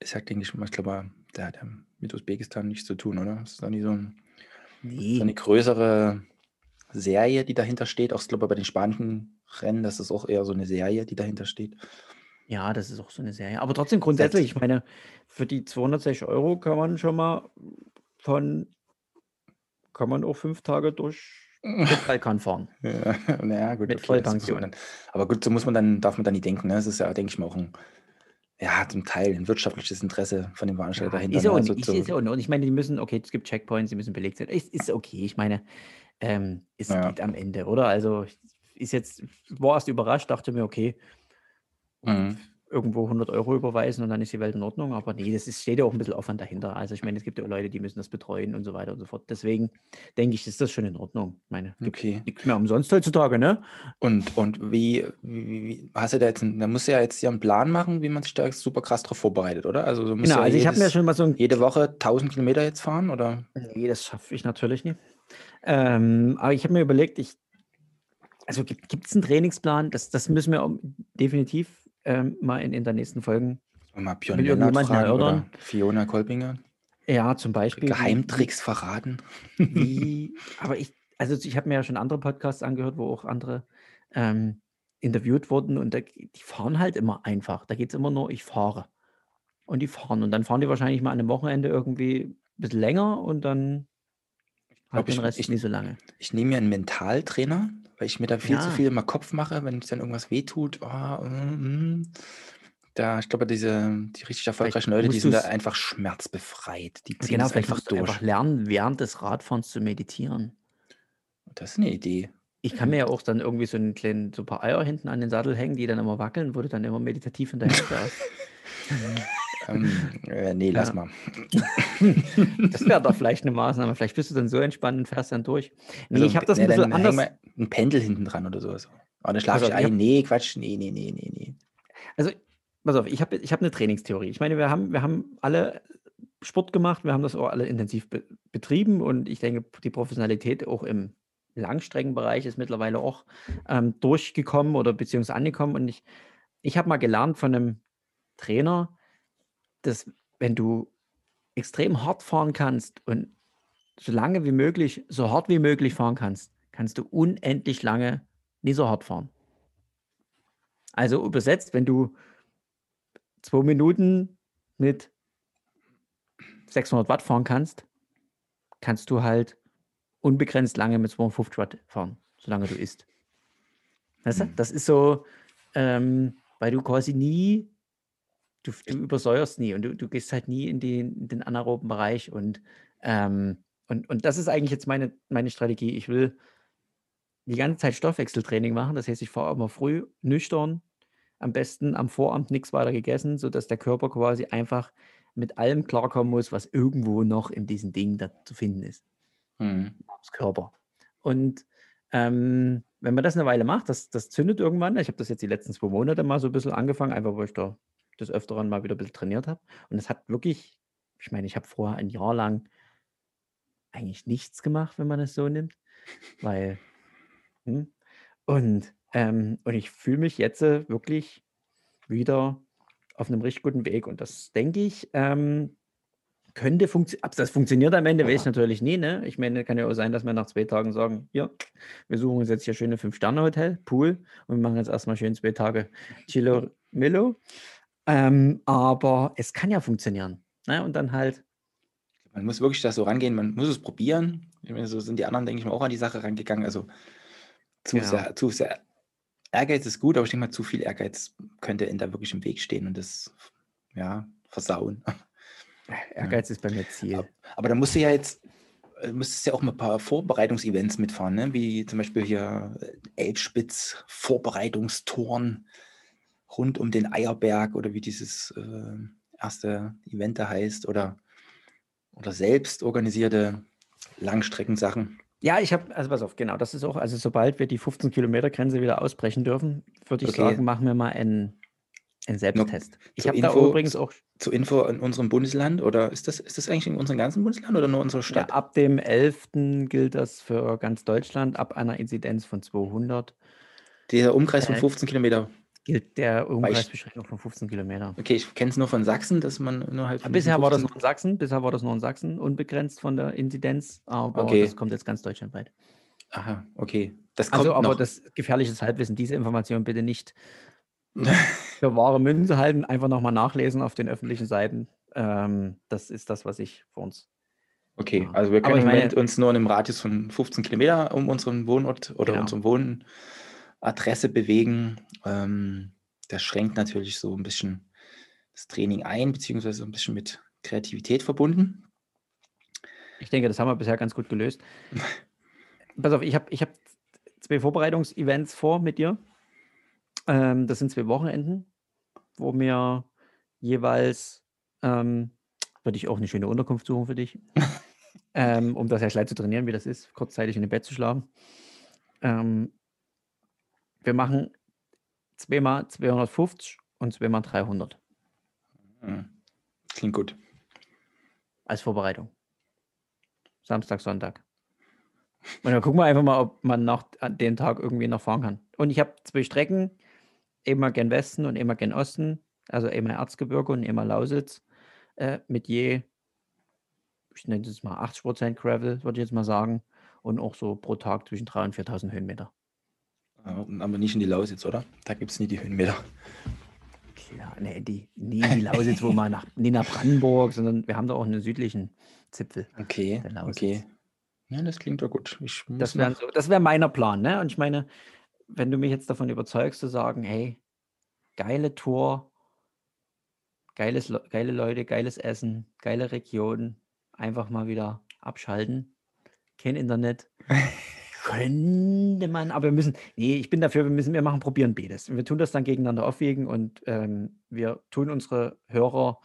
ist ja, denke ich mal, ich glaube, der hat ja mit Usbekistan nichts zu tun, oder? Ist da nicht so, ein, so nee. eine größere Serie, die dahinter steht? Auch, ich glaube, bei den spanischen Rennen, das ist auch eher so eine Serie, die dahinter steht. Ja, das ist auch so eine Serie. Aber trotzdem grundsätzlich, ich meine, für die 260 Euro kann man schon mal von, kann man auch fünf Tage durch den Balkan fahren. Ja, naja, gut, Mit okay, Vollpension. Aber gut, so muss man dann, darf man dann nicht denken. Ne? Das ist ja, denke ich mal, auch ein, ja, zum Teil ein wirtschaftliches Interesse von dem Veranstalter Ja, dahinter. ist ja auch Also ist ja nicht. Und ich meine, die müssen, okay, es gibt Checkpoints, die müssen belegt sein. Ist, ist okay. Ich meine, ähm, es Ja. geht am Ende, oder? Also ist jetzt, war erst überrascht, dachte mir, okay, Mhm. Irgendwo 100 Euro überweisen und dann ist die Welt in Ordnung. Aber nee, das ist, steht ja auch ein bisschen Aufwand dahinter. Also ich meine, es gibt ja Leute, die müssen das betreuen und so weiter und so fort. Deswegen denke ich, ist das schon in Ordnung. Ich meine, gibt Okay. nichts mehr umsonst heutzutage, ne? Und, und wie, wie, wie, hast du da jetzt, einen- da musst du ja jetzt ja einen Plan machen, wie man sich da super krass drauf vorbereitet, oder? Also du musst Genau, ja also ich habe mir jedes, schon mal so ein jede Woche 1000 Kilometer jetzt fahren, oder? Nee, das schaffe ich natürlich nicht. Ähm, aber ich habe mir überlegt, ich, also gibt es einen Trainingsplan? Das, das müssen wir definitiv ähm, mal in, in der nächsten Folgen. Mal Björn Lennart fragen oder? Fiona Kolbinger. Ja, zum Beispiel. Geheimtricks verraten. Wie, aber ich, also ich habe mir ja schon andere Podcasts angehört, wo auch andere ähm, interviewt wurden und da, die fahren halt immer einfach. Da geht es immer nur, ich fahre. Und die fahren. Und dann fahren die wahrscheinlich mal an einem Wochenende irgendwie ein bisschen länger und dann ich- den Rest ich- nicht so lange. Ich nehme mir einen Mentaltrainer, weil ich mir da viel zu Ja. viel immer Kopf mache, wenn es dann irgendwas wehtut. Oh, mm, mm. Da, ich glaube, diese, die richtig erfolgreichen Leute, die sind da einfach schmerzbefreit. Die ziehen Genau, vielleicht einfach durch. einfach lernen, während des Radfahrens zu meditieren. Das ist eine Idee. Ich kann mir ja auch dann irgendwie so einen kleinen, so ein paar Eier hinten an den Sattel hängen, die dann immer wackeln, wo du dann immer meditativ hinterher fährst. Ähm, äh, nee, lass Ja. mal. Das wäre doch vielleicht eine Maßnahme. Vielleicht bist du dann so entspannt und fährst dann durch. Nee, Also, ich habe das nee, ein bisschen dann hängen anders. ein Pendel hinten dran oder sowas. Aber dann schlafe ich ein. Nee, Quatsch. Nee, nee, nee, nee, nee. Also, pass auf, ich habe ich hab eine Trainingstheorie. Ich meine, wir haben, wir haben alle Sport gemacht, wir haben das auch alle intensiv be betrieben und ich denke, die Professionalität auch im Langstreckenbereich ist mittlerweile auch ähm, durchgekommen oder beziehungsweise angekommen. Und ich, ich habe mal gelernt von einem Trainer, dass wenn du extrem hart fahren kannst und so lange wie möglich, so hart wie möglich fahren kannst, kannst du unendlich lange nie so hart fahren. Also übersetzt, wenn du zwei Minuten mit 600 Watt fahren kannst, kannst du halt unbegrenzt lange mit 250 Watt fahren, solange du isst. Weißt du? Mhm. Das ist so, ähm, weil du quasi nie, du, du übersäuerst nie und du, du gehst halt nie in den, in den anaeroben Bereich und, ähm, und, und das ist eigentlich jetzt meine, meine Strategie. Ich will die ganze Zeit Stoffwechseltraining machen. Das heißt, ich fahre immer früh nüchtern, am besten am Vorabend nichts weiter gegessen, sodass der Körper quasi einfach mit allem klarkommen muss, was irgendwo noch in diesem Ding da zu finden ist. Hm. Namens Körper. Und ähm, wenn man das eine Weile macht, das, das zündet irgendwann. Ich habe das jetzt die letzten zwei Monate mal so ein bisschen angefangen, einfach weil ich da des Öfteren mal wieder ein bisschen trainiert habe. Und es hat wirklich, ich meine, ich habe vorher ein Jahr lang eigentlich nichts gemacht, wenn man es so nimmt, weil hm, und, ähm, und ich fühle mich jetzt äh, wirklich wieder auf einem richtig guten Weg. Und das denke ich, ähm, könnte funktionieren. Das funktioniert am Ende, weiß ich natürlich nie. Ne? Ich meine, kann ja auch sein, dass wir nach zwei Tagen sagen: Ja, wir suchen uns jetzt hier schöne Fünf-Sterne-Hotel, Pool und wir machen jetzt erstmal schön zwei Tage Chilo Millo. Ähm, aber es kann ja funktionieren. Ne? Und dann halt, Man muss wirklich da so rangehen, man muss es probieren. So sind die anderen, denke ich mal, auch an die Sache rangegangen. Also zu, Genau. sehr, zu sehr Ehrgeiz ist gut, aber ich denke mal, zu viel Ehrgeiz könnte in da wirklich im Weg stehen und das ja, versauen. Ehrgeiz ist bei mir Ziel. Aber da musst du ja jetzt, äh, müsstest ja auch mal ein paar Vorbereitungsevents mitfahren, ne? wie zum Beispiel hier äh, Elbspitz, Vorbereitungstouren rund um den Eierberg oder wie dieses äh, erste Event da heißt oder, oder selbst organisierte Langstreckensachen. Ja, ich habe, also pass auf, genau, das ist auch, also sobald wir die 15 Kilometer Grenze wieder ausbrechen dürfen, würde ich Okay. sagen, machen wir mal einen, einen Selbsttest. Ich zur habe da übrigens auch Zur Info in unserem Bundesland oder ist das, ist das eigentlich in unserem ganzen Bundesland oder nur unserer ja, Stadt? ab dem 11. gilt das für ganz Deutschland, ab einer Inzidenz von 200 Der Umkreis von Äh, 15 Kilometer. Gilt der Umkreisbeschränkung von 15 Kilometer. Okay, ich kenne es nur von Sachsen, dass man innerhalb von Bisher war das 15 nur in Sachsen, bisher war das nur in Sachsen, unbegrenzt von der Inzidenz, aber Okay. das kommt jetzt ganz deutschlandweit. Aha, okay. Also, aber noch. das gefährliches Halbwissen, diese Information bitte nicht für wahre Münze halten. Einfach nochmal nachlesen auf den öffentlichen Seiten. Ähm, das ist das, was ich für uns. Okay, also wir können Moment uns nur in einem Radius von 15 Kilometer um unseren Wohnort oder genau. unsere Wohnadresse bewegen. Ähm, das schränkt natürlich so ein bisschen das Training ein, beziehungsweise ein bisschen mit Kreativität verbunden. Ich denke, das haben wir bisher ganz gut gelöst. Pass auf, ich habe ich hab zwei Vorbereitungsevents vor mit dir. Ähm, das sind zwei Wochenenden, wo mir jeweils, ähm, würde ich auch eine schöne Unterkunft suchen für dich, ähm, um das ja gleich zu trainieren, wie das ist, kurzzeitig in dem Bett zu schlafen. Ähm, wir machen zweimal 250 und zweimal 300. Hm. Klingt gut. Als Vorbereitung. Samstag, Sonntag. Und dann gucken wir einfach mal, ob man nach den Tag irgendwie noch fahren kann. Und ich habe zwei Strecken, einmal gen Westen und einmal gen Osten, also einmal Erzgebirge und einmal Lausitz, äh, mit je, ich nenne es mal 80% Gravel, würde ich jetzt mal sagen, und auch so pro Tag zwischen 3.000 und 4.000 Höhenmeter. Aber nicht in die Lausitz, oder? Da gibt es nie die Höhenmeter. Ja, nee, die, nie in die Lausitz, wo man nach, nie nach Brandenburg, sondern wir haben da auch einen südlichen Zipfel. Okay, okay. Ja, das klingt doch gut. Ich das wäre so, wär meiner Plan, ne? Und ich meine, wenn du mich jetzt davon überzeugst, zu sagen, hey, geile Tour, geiles, geile Leute, geiles Essen, geile Region, einfach mal wieder abschalten, kein Internet. Könnte man, aber wir müssen, nee, ich bin dafür, wir müssen, wir machen, probieren beides. Wir tun das dann gegeneinander aufwägen und ähm, wir tun unsere Hörer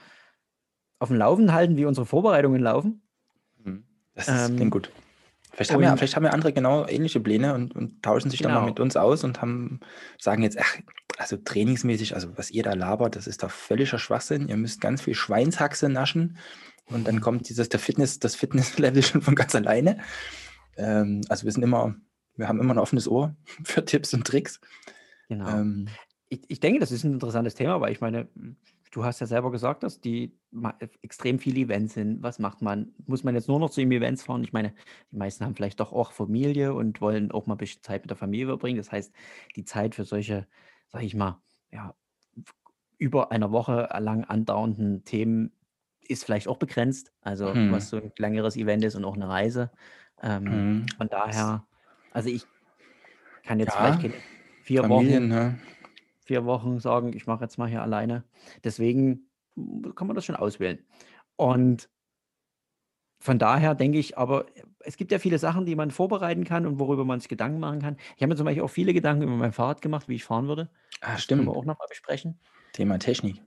auf dem Laufen halten, wie unsere Vorbereitungen laufen. Mhm. Das ist, ähm, klingt gut. Vielleicht haben, ja, vielleicht haben ja andere genau ähnliche Pläne und, und tauschen sich genau. dann mal mit uns aus und haben, sagen jetzt, ach, also trainingsmäßig, also was ihr da labert, das ist doch völliger Schwachsinn. Ihr müsst ganz viel Schweinshaxe naschen und dann kommt dieses, der Fitness, das Fitnesslevel schon von ganz alleine. Ähm, also wir sind immer, wir haben immer ein offenes Ohr für Tipps und Tricks. Genau. Ähm, ich, ich denke, das ist ein interessantes Thema, weil ich meine, du hast ja selber gesagt, dass die extrem viele Events sind. Was macht man? Muss man jetzt nur noch zu den Events fahren? Ich meine, die meisten haben vielleicht doch auch Familie und wollen auch mal ein bisschen Zeit mit der Familie verbringen. Das heißt, die Zeit für solche, sag ich mal, ja, über einer Woche lang andauernden Themen ist vielleicht auch begrenzt. Also, hm. was so ein längeres Event ist und auch eine Reise. Ähm, mhm. Von daher, also ich kann jetzt ja, vielleicht vier Familien, Wochen, ne? vier Wochen sagen, ich mache jetzt mal hier alleine. Deswegen kann man das schon auswählen. Und von daher denke ich, aber es gibt ja viele Sachen, die man vorbereiten kann und worüber man sich Gedanken machen kann. Ich habe mir zum Beispiel auch viele Gedanken über mein Fahrrad gemacht, wie ich fahren würde. Ah, stimmt. Das können wir auch nochmal besprechen. Thema Technik.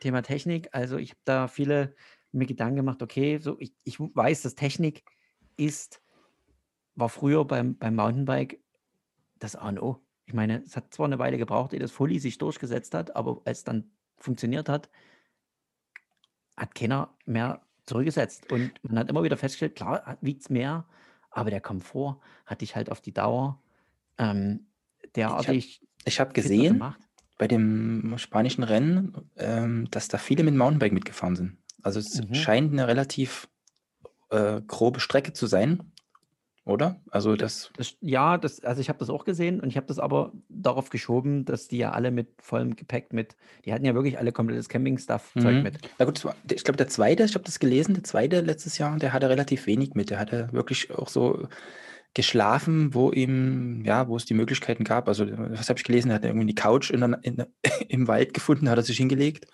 Thema Technik. Also ich habe da viele mir Gedanken gemacht, okay, so ich, ich weiß, dass Technik ist war früher beim, beim Mountainbike das A und O. Ich meine, es hat zwar eine Weile gebraucht, ehe das Fully sich durchgesetzt hat, aber als es dann funktioniert hat, hat keiner mehr zurückgesetzt. Und man hat immer wieder festgestellt, klar, wiegt es mehr, aber der Komfort hat dich halt auf die Dauer ähm, derartig. Ich habe hab gesehen bei dem spanischen Rennen, ähm, dass da viele mit Mountainbike mitgefahren sind. Also es mhm. scheint eine relativ äh, grobe Strecke zu sein oder? Also das. das ja, das, also ich habe das auch gesehen und ich habe das aber darauf geschoben, dass die ja alle mit vollem Gepäck mit, die hatten ja wirklich alle komplettes Camping-Stuff-Zeug mhm. mit. Na gut, ich glaube, der zweite, ich habe das gelesen, der zweite letztes Jahr, der hatte relativ wenig mit. Der hatte wirklich auch so geschlafen, wo ihm, ja, wo es die Möglichkeiten gab. Also, was habe ich gelesen? Er hat irgendwie die Couch in der, in im Wald gefunden, hat er sich hingelegt.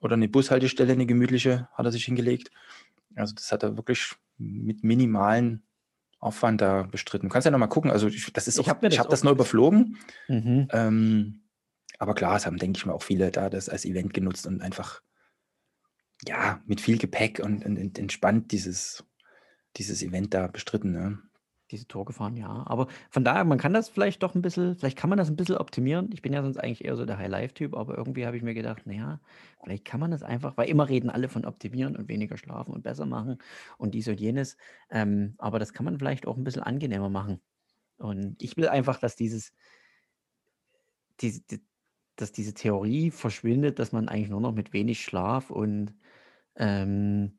Oder eine Bushaltestelle, eine gemütliche, hat er sich hingelegt. Also, das hat er wirklich mit minimalen Aufwand da bestritten. Du kannst ja nochmal gucken. Also ich, das ist ich habe hab das nur überflogen. Mhm. Ähm, aber klar, es haben, denke ich mal, auch viele da das als Event genutzt und einfach ja mit viel Gepäck und, und entspannt dieses, dieses Event da bestritten. Ne? Diese Tour gefahren, ja. Aber von daher, man kann das vielleicht doch ein bisschen, vielleicht kann man das ein bisschen optimieren. Ich bin ja sonst eigentlich eher so der High-Life-Typ, aber irgendwie habe ich mir gedacht, naja, vielleicht kann man das einfach, weil immer reden alle von optimieren und weniger schlafen und besser machen und dies und jenes. Ähm, aber das kann man vielleicht auch ein bisschen angenehmer machen. Und ich will einfach, dass dieses, die, die, dass diese Theorie verschwindet, dass man eigentlich nur noch mit wenig Schlaf und ähm,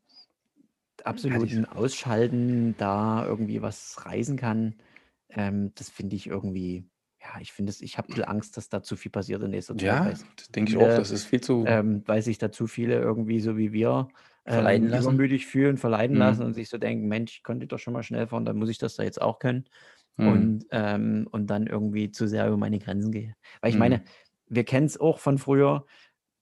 absoluten Ausschalten da irgendwie was reisen kann, ähm, das finde ich irgendwie, ja, ich finde es, ich habe Angst, dass da zu viel passiert in nächster Zeit, Ja, das denke ich auch. Das ist viel zu ähm, weil sich da zu viele irgendwie so wie wir ähm, lassen. übermütig fühlen, verleiten lassen Mhm. und sich so denken, Mensch, ich konnte doch schon mal schnell fahren, dann muss ich das da jetzt auch können Mhm. und, ähm, und dann irgendwie zu sehr über meine Grenzen gehe. Weil ich meine, Mhm. wir kennen es auch von früher,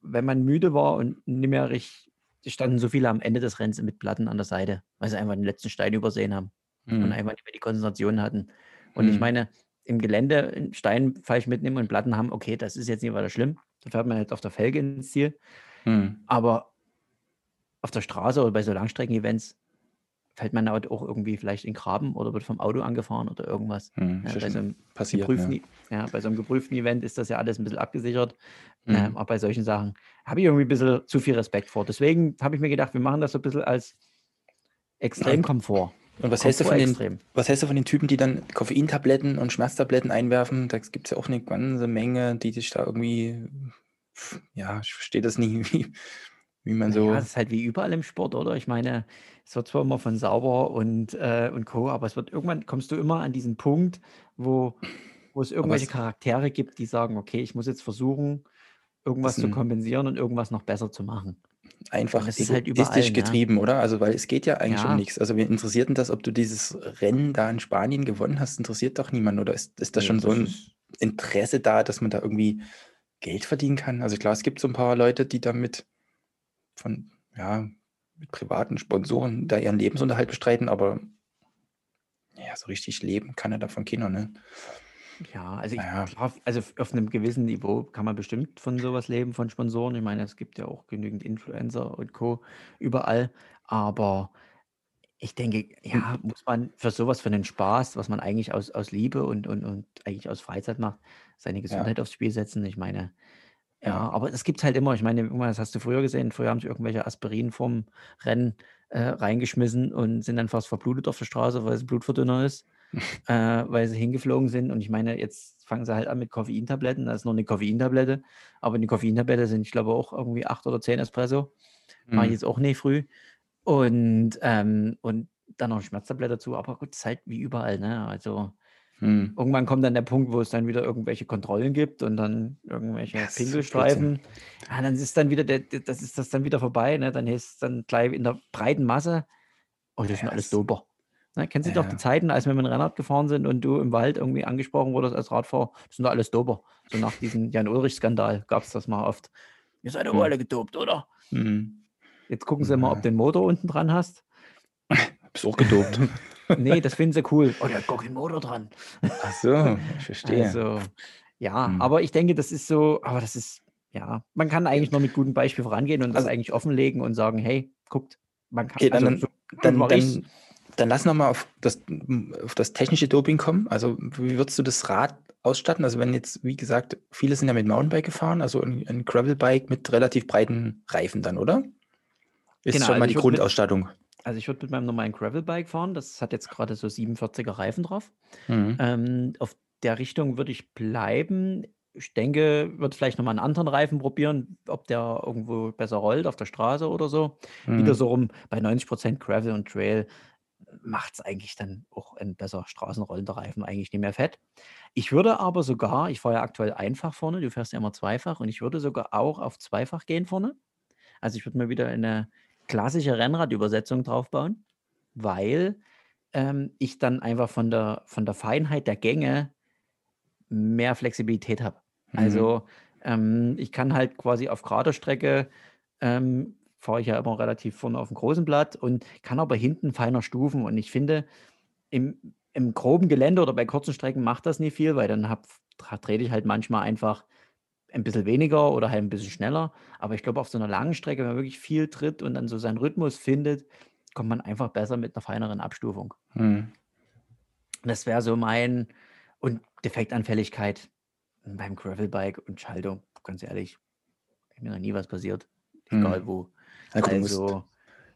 wenn man müde war und nicht mehr richtig, es standen so viele am Ende des Rennens mit Platten an der Seite, weil sie einfach den letzten Stein übersehen haben und Mhm. einfach nicht mehr die Konzentration hatten. Und ich Mhm. meine, im Gelände einen Stein falsch mitnehmen und Platten haben, okay, das ist jetzt nicht weiter schlimm. Da fährt man jetzt auf der Felge ins Ziel. Mhm. Aber auf der Straße oder bei so Langstrecken-Events fällt man halt auch irgendwie vielleicht in Graben oder wird vom Auto angefahren oder irgendwas. Mhm. Ja, ja bei, so einem passiert, geprüften, ne? E- ja, bei so einem geprüften Event ist das ja alles ein bisschen abgesichert. Mhm. Ähm, aber bei solchen Sachen habe ich irgendwie ein bisschen zu viel Respekt vor. Deswegen habe ich mir gedacht, wir machen das so ein bisschen als Extremkomfort. Und was hältst du von den, was hältst du von den Typen, die dann Koffeintabletten und Schmerztabletten einwerfen? Da gibt es ja auch eine ganze Menge, die sich da irgendwie, ja, ich verstehe das nie, wie, wie man so, das ist halt wie überall im Sport, oder? Ich meine, es wird zwar immer von sauber und, äh, und Co., aber es wird irgendwann kommst du immer an diesen Punkt, wo, wo es irgendwelche es Charaktere gibt, die sagen, okay, ich muss jetzt versuchen, irgendwas zu ein kompensieren und irgendwas noch besser zu machen. Und einfach das ist halt überall, ne? getrieben, oder? Also, weil es geht ja eigentlich um Ja, nichts. Also, wen interessiert denn das, ob du dieses Rennen da in Spanien gewonnen hast? Interessiert doch niemanden. Oder ist, ist da nee, schon so ein Interesse da, dass man da irgendwie Geld verdienen kann? Also klar, es gibt so ein paar Leute, die damit von, ja, mit privaten Sponsoren da ihren Lebensunterhalt bestreiten, aber ja, so richtig leben kann er davon keiner, ne? ja, also ich, Naja, klar, also auf einem gewissen Niveau kann man bestimmt von sowas leben, von Sponsoren. Ich meine, es gibt ja auch genügend Influencer und Co. überall, aber Ich denke, hm, ja, muss man für sowas, für den Spaß, was man eigentlich aus, aus Liebe und, und, und eigentlich aus Freizeit macht, seine ja, Gesundheit aufs Spiel setzen. Ich meine, ja, aber es gibt halt immer, ich meine, das hast du früher gesehen, früher haben sie irgendwelche Aspirin vorm Rennen äh, reingeschmissen und sind dann fast verblutet auf der Straße, weil es Blutverdünner ist, äh, weil sie hingeflogen sind. Und ich meine, jetzt fangen sie halt an mit Koffeintabletten, da ist noch eine Koffeintablette, aber die Koffeintablette sind, ich glaube, auch irgendwie acht oder zehn Espresso. Mache ich jetzt auch nicht früh. Und, ähm, und dann noch eine Schmerztablette dazu. Aber gut, es ist halt wie überall. Ne? Also hm. irgendwann kommt dann der Punkt, wo es dann wieder irgendwelche Kontrollen gibt und dann Ja, irgendwelche es ist so Blödsinn. Pinkelstreifen. Ja, dann ist dann wieder der, das ist das dann wieder vorbei. Ne? Dann ist es dann gleich in der breiten Masse. Oh, das sind Ja, alles es, Doper. Ne? Kennst du doch die ja, Zeiten, als wir mit dem Rennrad gefahren sind und du im Wald irgendwie angesprochen wurdest als Radfahrer? Das sind doch alles Doper. So nach diesem Jan-Ulrich-Skandal gab es das mal oft. Ihr seid aber hm, alle gedopt, oder? hm. Jetzt gucken sie mal, ob du den Motor unten dran hast. bist auch gedopt. Nee, das finden sie cool. Oh, der hat gar keinen Motor dran. Ach so, ich verstehe. Also, ja, Hm. aber ich denke, das ist so, aber das ist, ja, man kann eigentlich nur mit gutem Beispiel vorangehen und das Also, eigentlich offenlegen und sagen, hey, guckt, man kann, okay, dann, also dann, so dann, dann, dann lass nochmal auf das, auf das technische Doping kommen. Also, wie würdest du das Rad ausstatten? Also, wenn jetzt, wie gesagt, viele sind ja mit Mountainbike gefahren, also ein, ein Gravelbike mit relativ breiten Reifen dann, oder? Ist Genau, schon also mal ich die würde mit, Grundausstattung. Also ich würde mit meinem normalen Gravelbike fahren, das hat jetzt gerade so 47er Reifen drauf. Mhm. Ähm, auf der Richtung würde ich bleiben. Ich denke, würde vielleicht nochmal einen anderen Reifen probieren, ob der irgendwo besser rollt auf der Straße oder so. Wieder Mhm. so rum bei 90% Gravel und Trail macht es eigentlich dann auch ein besser straßenrollender Reifen eigentlich nicht mehr fett. Ich würde aber sogar, ich fahre ja aktuell einfach vorne, du fährst ja immer zweifach und ich würde sogar auch auf zweifach gehen vorne. Also ich würde mir wieder eine klassische Rennradübersetzung draufbauen, weil ähm, ich dann einfach von der, von der Feinheit der Gänge mehr Flexibilität habe. Mhm. Also ähm, ich kann halt quasi auf gerader Strecke ähm, fahre ich ja immer relativ vorne auf dem großen Blatt und kann aber hinten feiner stufen. Und ich finde, im, im groben Gelände oder bei kurzen Strecken macht das nicht viel, weil dann hab, trete ich halt manchmal einfach ein bisschen weniger oder halt ein bisschen schneller. Aber ich glaube, auf so einer langen Strecke, wenn man wirklich viel tritt und dann so seinen Rhythmus findet, kommt man einfach besser mit einer feineren Abstufung. Mhm. Das wäre so mein und Defektanfälligkeit beim Gravelbike und Schaltung, ganz ehrlich, ist mir noch nie was passiert, egal Mhm. wo. Du musst, Also,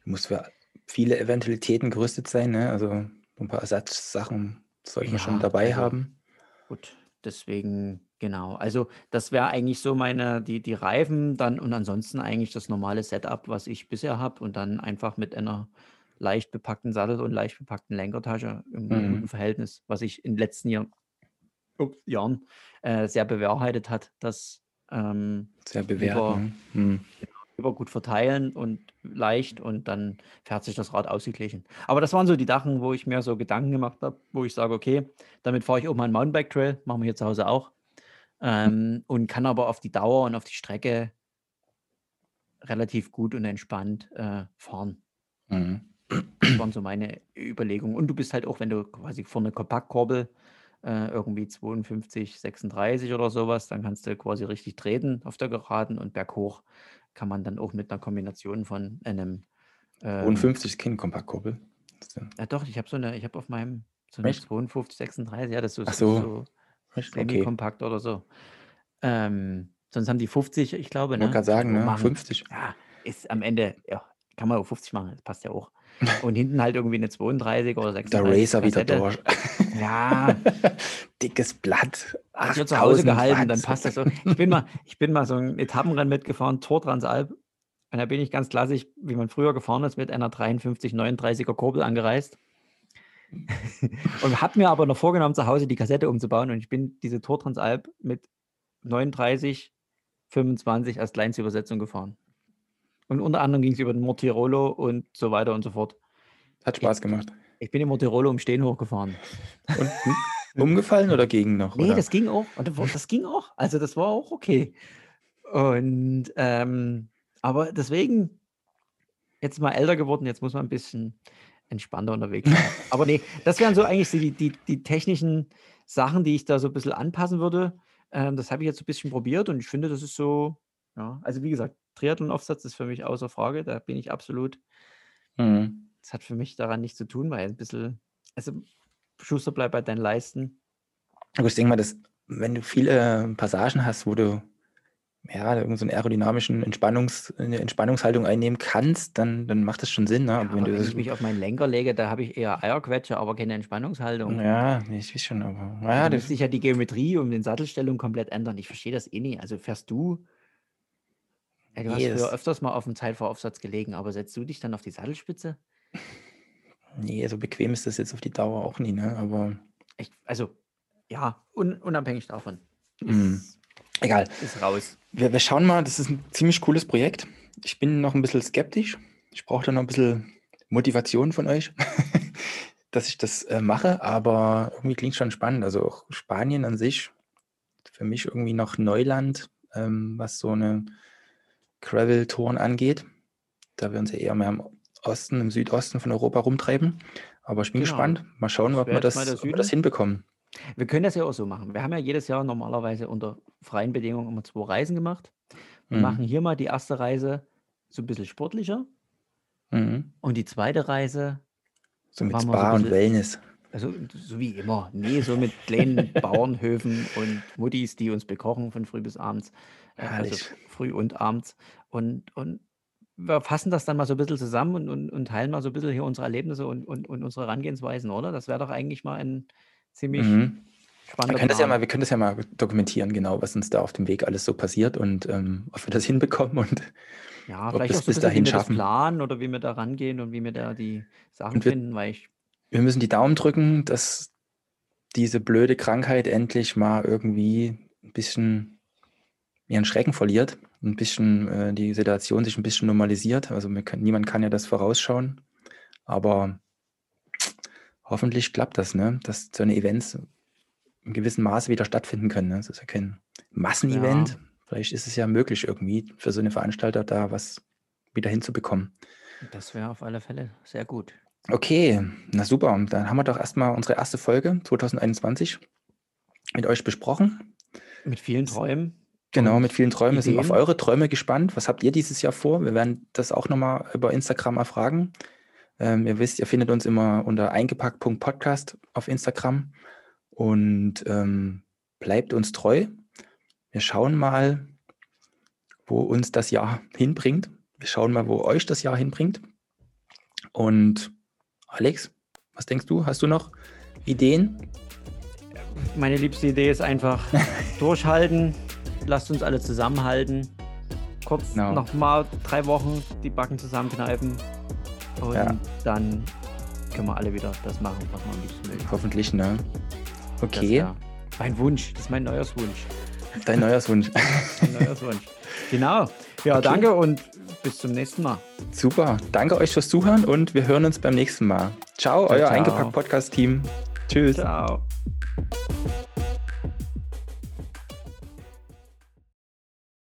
du musst für viele Eventualitäten gerüstet sein, ne? Also ein paar Ersatzsachen sollte man schon ja, dabei also haben. gut, deswegen, genau. Also, das wäre eigentlich so meine, die, die Reifen dann und ansonsten eigentlich das normale Setup, was ich bisher habe und dann einfach mit einer leicht bepackten Sattel und leicht bepackten Lenkertasche im Mhm. guten Verhältnis, was ich in den letzten Jahren ups, Jahren äh, sehr bewahrheitet hat, dass ähm, Sehr bewährt. über, Ne? Hm. über gut verteilen und leicht und dann fährt sich das Rad ausgeglichen. Aber das waren so die Sachen, wo ich mir so Gedanken gemacht habe, wo ich sage, okay, damit fahre ich auch mal einen Mountainbike-Trail, machen wir hier zu Hause auch, ähm, und kann aber auf die Dauer und auf die Strecke relativ gut und entspannt äh, fahren. Mhm. Das waren so meine Überlegungen. Und du bist halt auch, wenn du quasi vorne Kompaktkorbel äh, irgendwie 52, 36 oder sowas, dann kannst du quasi richtig treten auf der Geraden und berghoch kann man dann auch mit einer Kombination von einem. Ähm, 52 ist kein Kompaktkurbel. Ja- ja, doch, ich habe so eine, ich habe auf meinem so eine Echt? 52, 36, ja, das ist so, so. so Okay. semi-kompakt oder so. Ähm, sonst haben die 50, ich glaube, wollte ne? gerade sagen, ne? machen. 50. Ja, ist am Ende, ja, kann man auch 50 machen, das passt ja auch. Und hinten halt irgendwie eine 32 oder Der 36 Racer wieder Kassette. durch. Ja, Dickes Blatt. hat hier zu Hause 8000 gehalten, dann Watt. passt das so. Ich bin mal, ich bin mal so ein Etappenrennen mitgefahren, Tor Transalp. Und da bin ich ganz klassisch, wie man früher gefahren ist, mit einer 53, 39er Kurbel angereist. und habe mir aber noch vorgenommen, zu Hause die Kassette umzubauen. Und ich bin diese Tor Transalp mit 39, 25 als Kleinstübersetzung gefahren. Und unter anderem ging es über den Mortirolo und so weiter und so fort. Hat Spaß gemacht. Ich bin im Mortirolo im Stehen hochgefahren. Und umgefallen oder gegen noch? Nee, oder? das ging auch. Das ging auch. Also das war auch okay. Und ähm, aber deswegen jetzt mal älter geworden, jetzt muss man ein bisschen entspannter unterwegs sein. aber nee, das wären so eigentlich die, die, die technischen Sachen, die ich da so ein bisschen anpassen würde. Ähm, das habe ich jetzt so ein bisschen probiert und ich finde, das ist so, ja, also wie gesagt, Triathlon-Aufsatz ist für mich außer Frage. Da bin ich absolut, Mhm. das hat für mich daran nichts zu tun, weil ein bisschen, also Schuster bleibt bei deinen Leisten. Aber ich denke mal, dass, wenn du viele Passagen hast, wo du ja, irgendeinen so aerodynamischen Entspannungs, Entspannungshaltung einnehmen kannst, dann, dann macht das schon Sinn. Ne? Ja, wenn wenn ich mich auf meinen Lenker lege, da habe ich eher Eierquetsche, aber keine Entspannungshaltung. ja, ich weiß schon, aber Also ja, da das, müsste sich ja die Geometrie um den Sattelstellung komplett ändern. Ich verstehe das eh nie. Also fährst du, ey, du hast Nee, früher das- öfters mal auf dem Zeitvoraufsatz gelegen, aber setzt du dich dann auf die Sattelspitze? nee, so bequem ist das jetzt auf die Dauer auch nie, ne? Aber Ich, also, ja, un, unabhängig davon. Ist, egal. ist raus. Wir, wir schauen mal, das ist ein ziemlich cooles Projekt. Ich bin noch ein bisschen skeptisch. Ich brauche da noch ein bisschen Motivation von euch, dass ich das äh, mache, aber irgendwie klingt schon spannend. Also auch Spanien an sich, für mich irgendwie noch Neuland, ähm, was so eine Gravel-Touren angeht. Da wir uns ja eher mehr im Osten, im Südosten von Europa rumtreiben. Aber ich bin Genau. gespannt. Mal schauen, ob wir das, ob wir das hinbekommen. Wir können das ja auch so machen. Wir haben ja jedes Jahr normalerweise unter freien Bedingungen immer zwei Reisen gemacht. Wir Mhm. machen hier mal die erste Reise so ein bisschen sportlicher Mhm. und die zweite Reise So mit wir so Spa und bisschen- Wellness. Also so wie immer. Nee, so mit kleinen Bauernhöfen und Muttis, die uns bekochen von früh bis abends. Äh, Also Herrlich. f- früh und abends. Und, und wir fassen das dann mal so ein bisschen zusammen und, und, und teilen mal so ein bisschen hier unsere Erlebnisse und, und, und unsere Herangehensweisen, oder? Das wäre doch eigentlich mal ein ziemlich Mhm. Wir spannender können, das ja mal, wir können das ja mal dokumentieren, genau, was uns da auf dem Weg alles so passiert und ähm, ob wir das hinbekommen. Und, ja, ob vielleicht das auch so bis bisschen, wie dahin wir das schaffen. planen oder wie wir da rangehen und wie wir da die Sachen wir- finden, weil ich wir müssen die Daumen drücken, dass diese blöde Krankheit endlich mal irgendwie ein bisschen ihren Schrecken verliert, ein bisschen äh, die Situation sich ein bisschen normalisiert. Also wir können, niemand kann ja das vorausschauen, aber hoffentlich klappt das, ne? dass so eine Events in gewissem Maße wieder stattfinden können. Ne? Das ist ja kein Massenevent. Ja. Vielleicht ist es ja möglich irgendwie für so eine Veranstalter da was wieder hinzubekommen. das wäre auf alle Fälle sehr gut. Okay, na super. Dann haben wir doch erstmal unsere erste Folge 2021 mit euch besprochen. Mit vielen Träumen. Genau, mit vielen Träumen. Wir sind auf eure Träume gespannt. Was habt ihr dieses Jahr vor? Wir werden das auch nochmal über Instagram erfragen. Ähm, ihr wisst, ihr findet uns immer unter eingepackt.podcast auf Instagram und ähm, bleibt uns treu. Wir schauen mal, wo uns das Jahr hinbringt. Wir schauen mal, wo euch das Jahr hinbringt. Und Alex, was denkst du? Hast du noch Ideen? Meine liebste Idee ist einfach durchhalten. Lasst uns alle zusammenhalten. Kurz Genau. noch mal drei Wochen die Backen zusammenkneifen. Und Ja. dann können wir alle wieder das machen, was wir am liebsten mögen. Hoffentlich, ne? Das Okay. Mein Wunsch, das ist mein Neujahrswunsch. Dein Neujahrswunsch. Mein Neujahrswunsch. Genau. Ja, Okay. danke und bis zum nächsten Mal. Super. Danke euch fürs Zuhören und wir hören uns beim nächsten Mal. Ciao, Ciao, euer ciao. Eingepackt Podcast-Team. Tschüss. Ciao.